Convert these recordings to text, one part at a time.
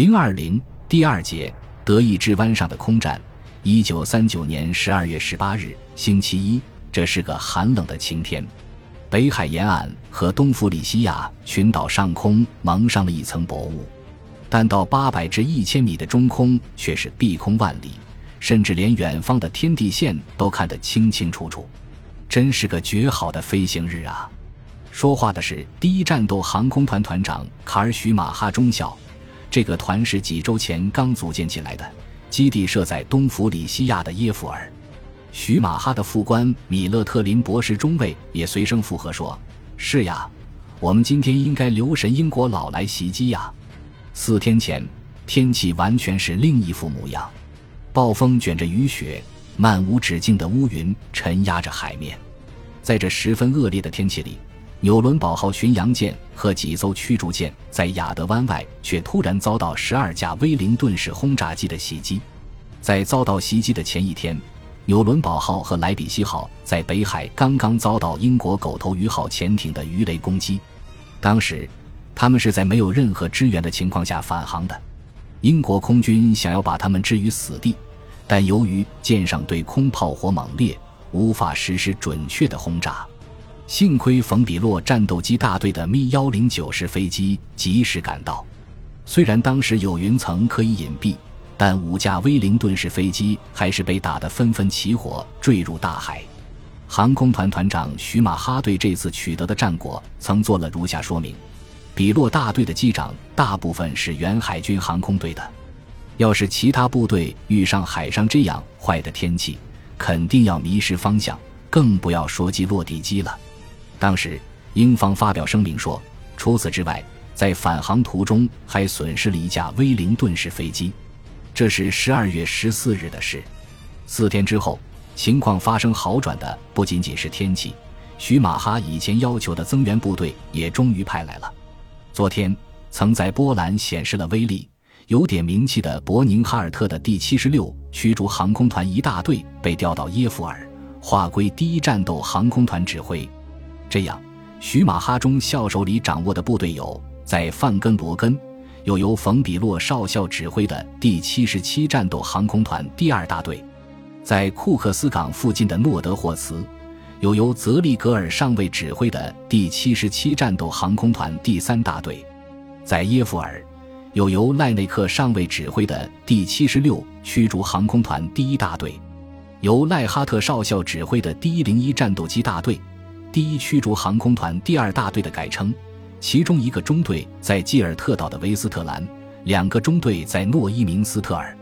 零二零第二节德意志湾上的空战。一九三九年十二月十八日，星期一，这是个寒冷的晴天。北海沿岸和东弗里西亚群岛上空蒙上了一层薄雾，但到八百至一千米的中空却是碧空万里，甚至连远方的天地线都看得清清楚楚。真是个绝好的飞行日啊！说话的是第一战斗航空团团长卡尔许马哈中校，这个团是几周前刚组建起来的。基地设在东弗里西亚的耶夫尔，徐马哈的副官米勒特林博士中尉也随声附和说：“是呀，我们今天应该留神英国佬来袭击呀。”四天前，天气完全是另一副模样，暴风卷着雨雪，漫无止境的乌云沉压着海面，在这十分恶劣的天气里。纽伦堡号巡洋舰和几艘驱逐舰在亚德湾外，却突然遭到十二架威灵顿式轰炸机的袭击。在遭到袭击的前一天，纽伦堡号和莱比锡号在北海刚刚遭到英国狗头鱼号潜艇的鱼雷攻击。当时，他们是在没有任何支援的情况下返航的。英国空军想要把他们置于死地，但由于舰上对空炮火猛烈，无法实施准确的轰炸。幸亏冯比洛战斗机大队的 Mi 幺零九式飞机及时赶到，虽然当时有云层可以隐蔽，但五架威灵顿式飞机还是被打得纷纷起火，坠入大海。航空团团长徐马哈对这次取得的战果曾做了如下说明：比洛大队的机长大部分是原海军航空队的，要是其他部队遇上海上这样坏的天气，肯定要迷失方向，更不要说击落地机了。当时，英方发表声明说，除此之外，在返航途中还损失了一架威灵顿式飞机。这是十二月十四日的事。四天之后，情况发生好转的不仅仅是天气，徐马哈以前要求的增援部队也终于派来了。昨天，曾在波兰显示了威力、有点名气的伯宁哈尔特的第七十六驱逐航空团一大队被调到耶夫尔，划归第一战斗航空团指挥。这样，徐马哈中校手里掌握的部队有：在范根罗根，又由冯比洛少校指挥的第七十七战斗航空团第二大队；在库克斯港附近的诺德霍茨，又由泽利格尔上尉指挥的第七十七战斗航空团第三大队；在耶夫尔，又由赖内克上尉指挥的第七十六驱逐航空团第一大队，由赖哈特少校指挥的第一零一战斗机大队。第一驱逐航空团第二大队的改称，其中一个中队在基尔特岛的维斯特兰，两个中队在诺伊明斯特尔，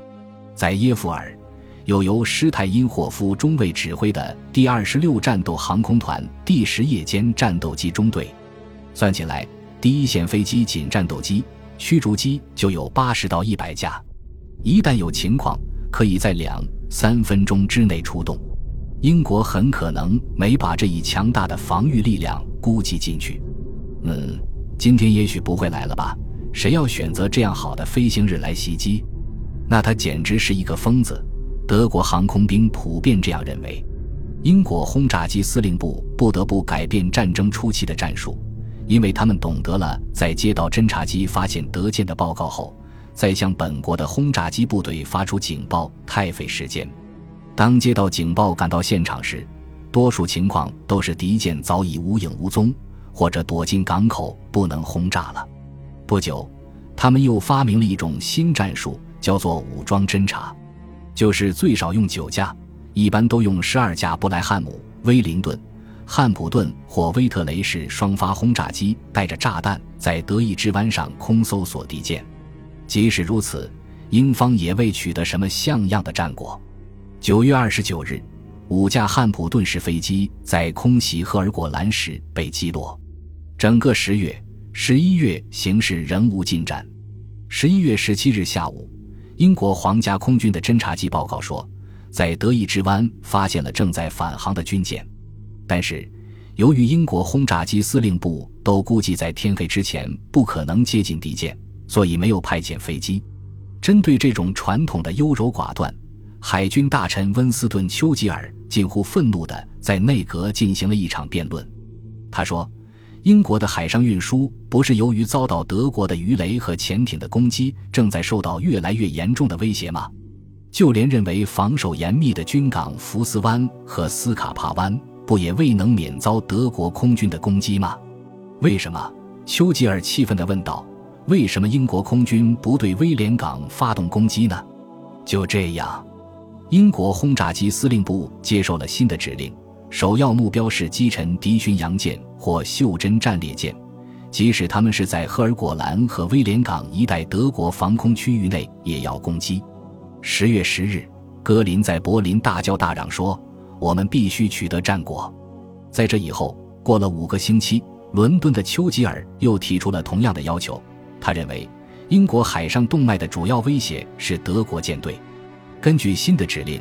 在耶夫尔，又由施泰因霍夫中尉指挥的第二十六战斗航空团第十夜间战斗机中队。算起来，第一线飞机仅战斗机、驱逐机就有八十到一百架，一旦有情况，可以在两三分钟之内出动。英国很可能没把这一强大的防御力量估计进去。嗯，今天也许不会来了吧？谁要选择这样好的飞行日来袭击？那他简直是一个疯子。德国航空兵普遍这样认为。英国轰炸机司令部不得不改变战争初期的战术，因为他们懂得了在接到侦察机发现德舰的报告后，再向本国的轰炸机部队发出警报太费时间。当接到警报赶到现场时，多数情况都是敌舰早已无影无踪，或者躲进港口不能轰炸了。不久，他们又发明了一种新战术，叫做武装侦察，就是最少用九架，一般都用十二架布莱汉姆、威灵顿、汉普顿或威特雷式双发轰炸机，带着炸弹在德意志湾上空搜索敌舰。即使如此，英方也未取得什么像样的战果。九月二十九日，五架汉普顿式飞机在空袭赫尔果兰时被击落。整个十月、十一月形势仍无进展。十一月十七日下午，英国皇家空军的侦察机报告说，在德意志湾发现了正在返航的军舰。但是，由于英国轰炸机司令部都估计在天黑之前不可能接近敌舰，所以没有派遣飞机。针对这种传统的优柔寡断。海军大臣温斯顿·丘吉尔近乎愤怒地在内阁进行了一场辩论。他说：“英国的海上运输不是由于遭到德国的鱼雷和潜艇的攻击，正在受到越来越严重的威胁吗？就连认为防守严密的军港福斯湾和斯卡帕湾，不也未能免遭德国空军的攻击吗？为什么？丘吉尔气愤地问道：“为什么英国空军不对威廉港发动攻击呢？”就这样，英国轰炸机司令部接受了新的指令，首要目标是击沉敌巡洋舰或袖珍战列舰，即使他们是在赫尔果兰和威廉港一带德国防空区域内，也要攻击。十月十日，格林在柏林大叫大嚷说：“我们必须取得战果。”在这以后，过了五个星期。伦敦的丘吉尔又提出了同样的要求。他认为，英国海上动脉的主要威胁是德国舰队。根据新的指令，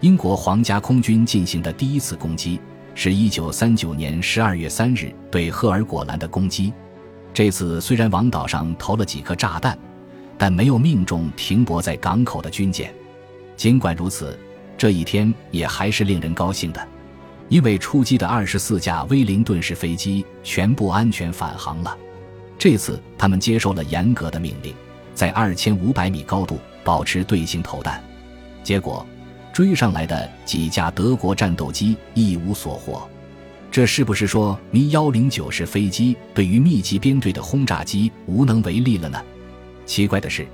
英国皇家空军进行的第一次攻击是一九三九年十二月三日对赫尔果兰的攻击。这次虽然往岛上投了几颗炸弹，但没有命中停泊在港口的军舰。尽管如此，这一天也还是令人高兴的。因为出击的二十四架威灵顿式飞机全部安全返航了，这次他们接受了严格的命令，在二千五百米高度保持队形投弹。结果，追上来的几架德国战斗机一无所获。这是不是说咪幺零九式飞机对于密集编队的轰炸机无能为力了呢？奇怪的是。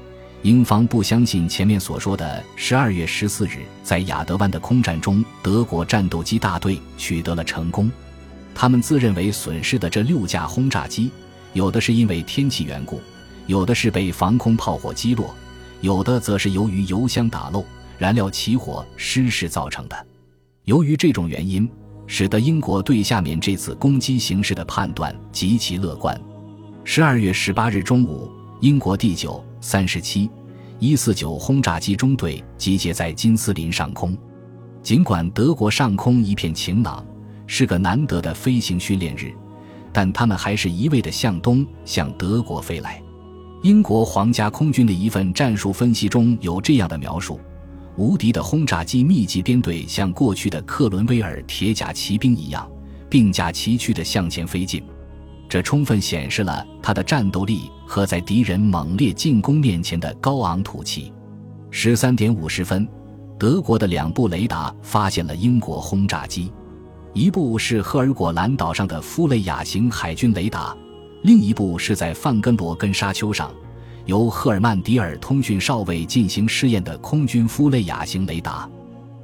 英方不相信前面所说的十二月十四日在亚德湾的空战中，德国战斗机大队取得了成功。他们自认为损失的这六架轰炸机，有的是因为天气缘故，有的是被防空炮火击落，有的则是由于油箱打漏、燃料起火失事造成的。由于这种原因，使得英国对下面这次攻击形势的判断极其乐观。十二月十八日中午，英国第九。三十七，一四九轰炸机中队集结在金斯林上空。尽管德国上空一片晴朗，是个难得的飞行训练日，但他们还是一味地向东向德国飞来。英国皇家空军的一份战术分析中有这样的描述：无敌的轰炸机密集编队像过去的克伦威尔铁甲骑兵一样，并驾齐驱地向前飞进。这充分显示了他的战斗力和在敌人猛烈进攻面前的高昂土气。十三点五十分，德国的两部雷达发现了英国轰炸机，一部是赫尔果兰岛上的夫雷亚型海军雷达，另一部是在范根罗根沙丘上由赫尔曼迪尔通讯少尉进行试验的空军夫雷亚型雷达。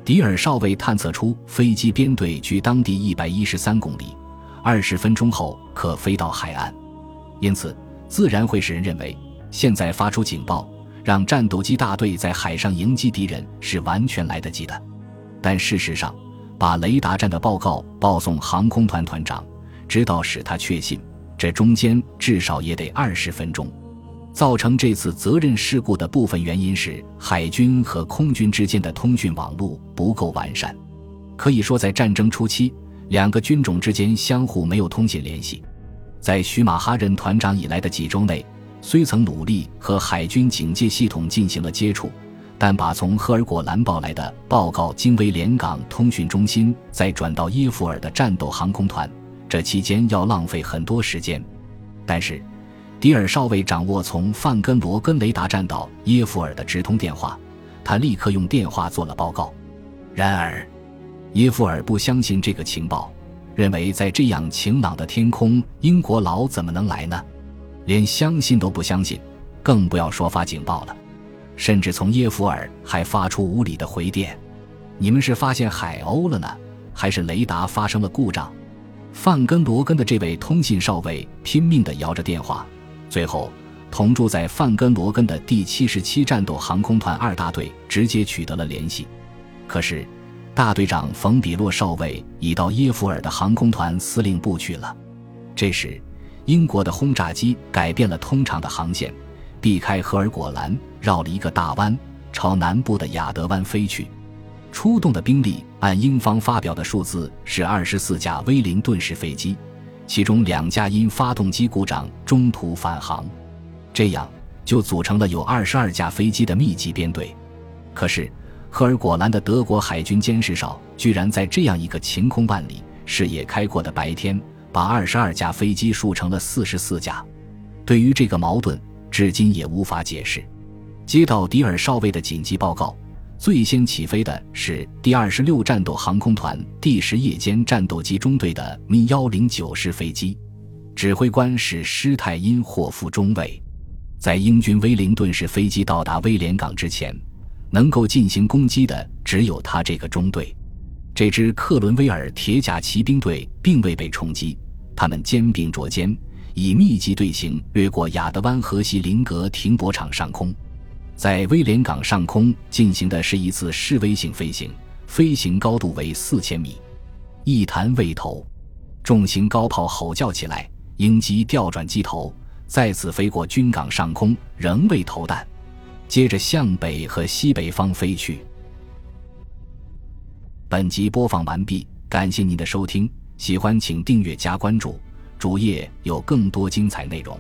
迪尔少尉探测出飞机编队距当地一百一十三公里。二十分钟后可飞到海岸，因此自然会使人认为，现在发出警报，让战斗机大队在海上迎击敌人是完全来得及的。但事实上，把雷达站的报告报送航空团团长，直到使他确信，这中间至少也得二十分钟。造成这次责任事故的部分原因是海军和空军之间的通讯网络不够完善，可以说在战争初期。两个军种之间相互没有通信联系，在徐马哈任团长以来的几周内，虽曾努力和海军警戒系统进行了接触，但把从赫尔果兰报来的报告经威廉港通讯中心再转到耶夫尔的战斗航空团，这期间要浪费很多时间。但是，迪尔少尉掌握从范根罗根雷达站到耶夫尔的直通电话，他立刻用电话做了报告。然而，耶夫尔不相信这个情报，认为在这样晴朗的天空，英国佬怎么能来呢？连相信都不相信，更不要说发警报了。甚至从耶夫尔还发出无理的回电：“你们是发现海鸥了呢，还是雷达发生了故障？”范根罗根的这位通信少尉拼命地摇着电话，最后同住在范根罗根的第七十七战斗航空团二大队直接取得了联系。可是。大队长冯比洛少尉已到耶夫尔的航空团司令部去了。这时，英国的轰炸机改变了通常的航线，避开赫尔果兰，绕了一个大弯，朝南部的亚德湾飞去。出动的兵力按英方发表的数字是二十四架威灵顿式飞机，其中两架因发动机故障中途返航，这样就组成了有二十二架飞机的密集编队。可是。赫尔果兰的德国海军监视哨居然在这样一个晴空万里、视野开阔的白天，把二十二架飞机竖成了四十四架。对于这个矛盾，至今也无法解释。接到迪尔少尉的紧急报告，最先起飞的是第二十六战斗航空团第十夜间战斗机中队的咪幺零九式飞机，指挥官是施泰因霍夫中尉。在英军威灵顿式飞机到达威廉港之前，能够进行攻击的只有他这个中队。这支克伦威尔铁甲骑兵队并未被冲击，他们肩并着肩，以密集队形掠过亚德湾河西林格停泊场上空。在威廉港上空进行的是一次示威性飞行，飞行高度为四千米。一弹未投，重型高炮吼叫起来，鹰机调转机头，再次飞过军港上空，仍未投弹，接着向北和西北方飞去。本集播放完毕，感谢您的收听，喜欢请订阅加关注，主页有更多精彩内容。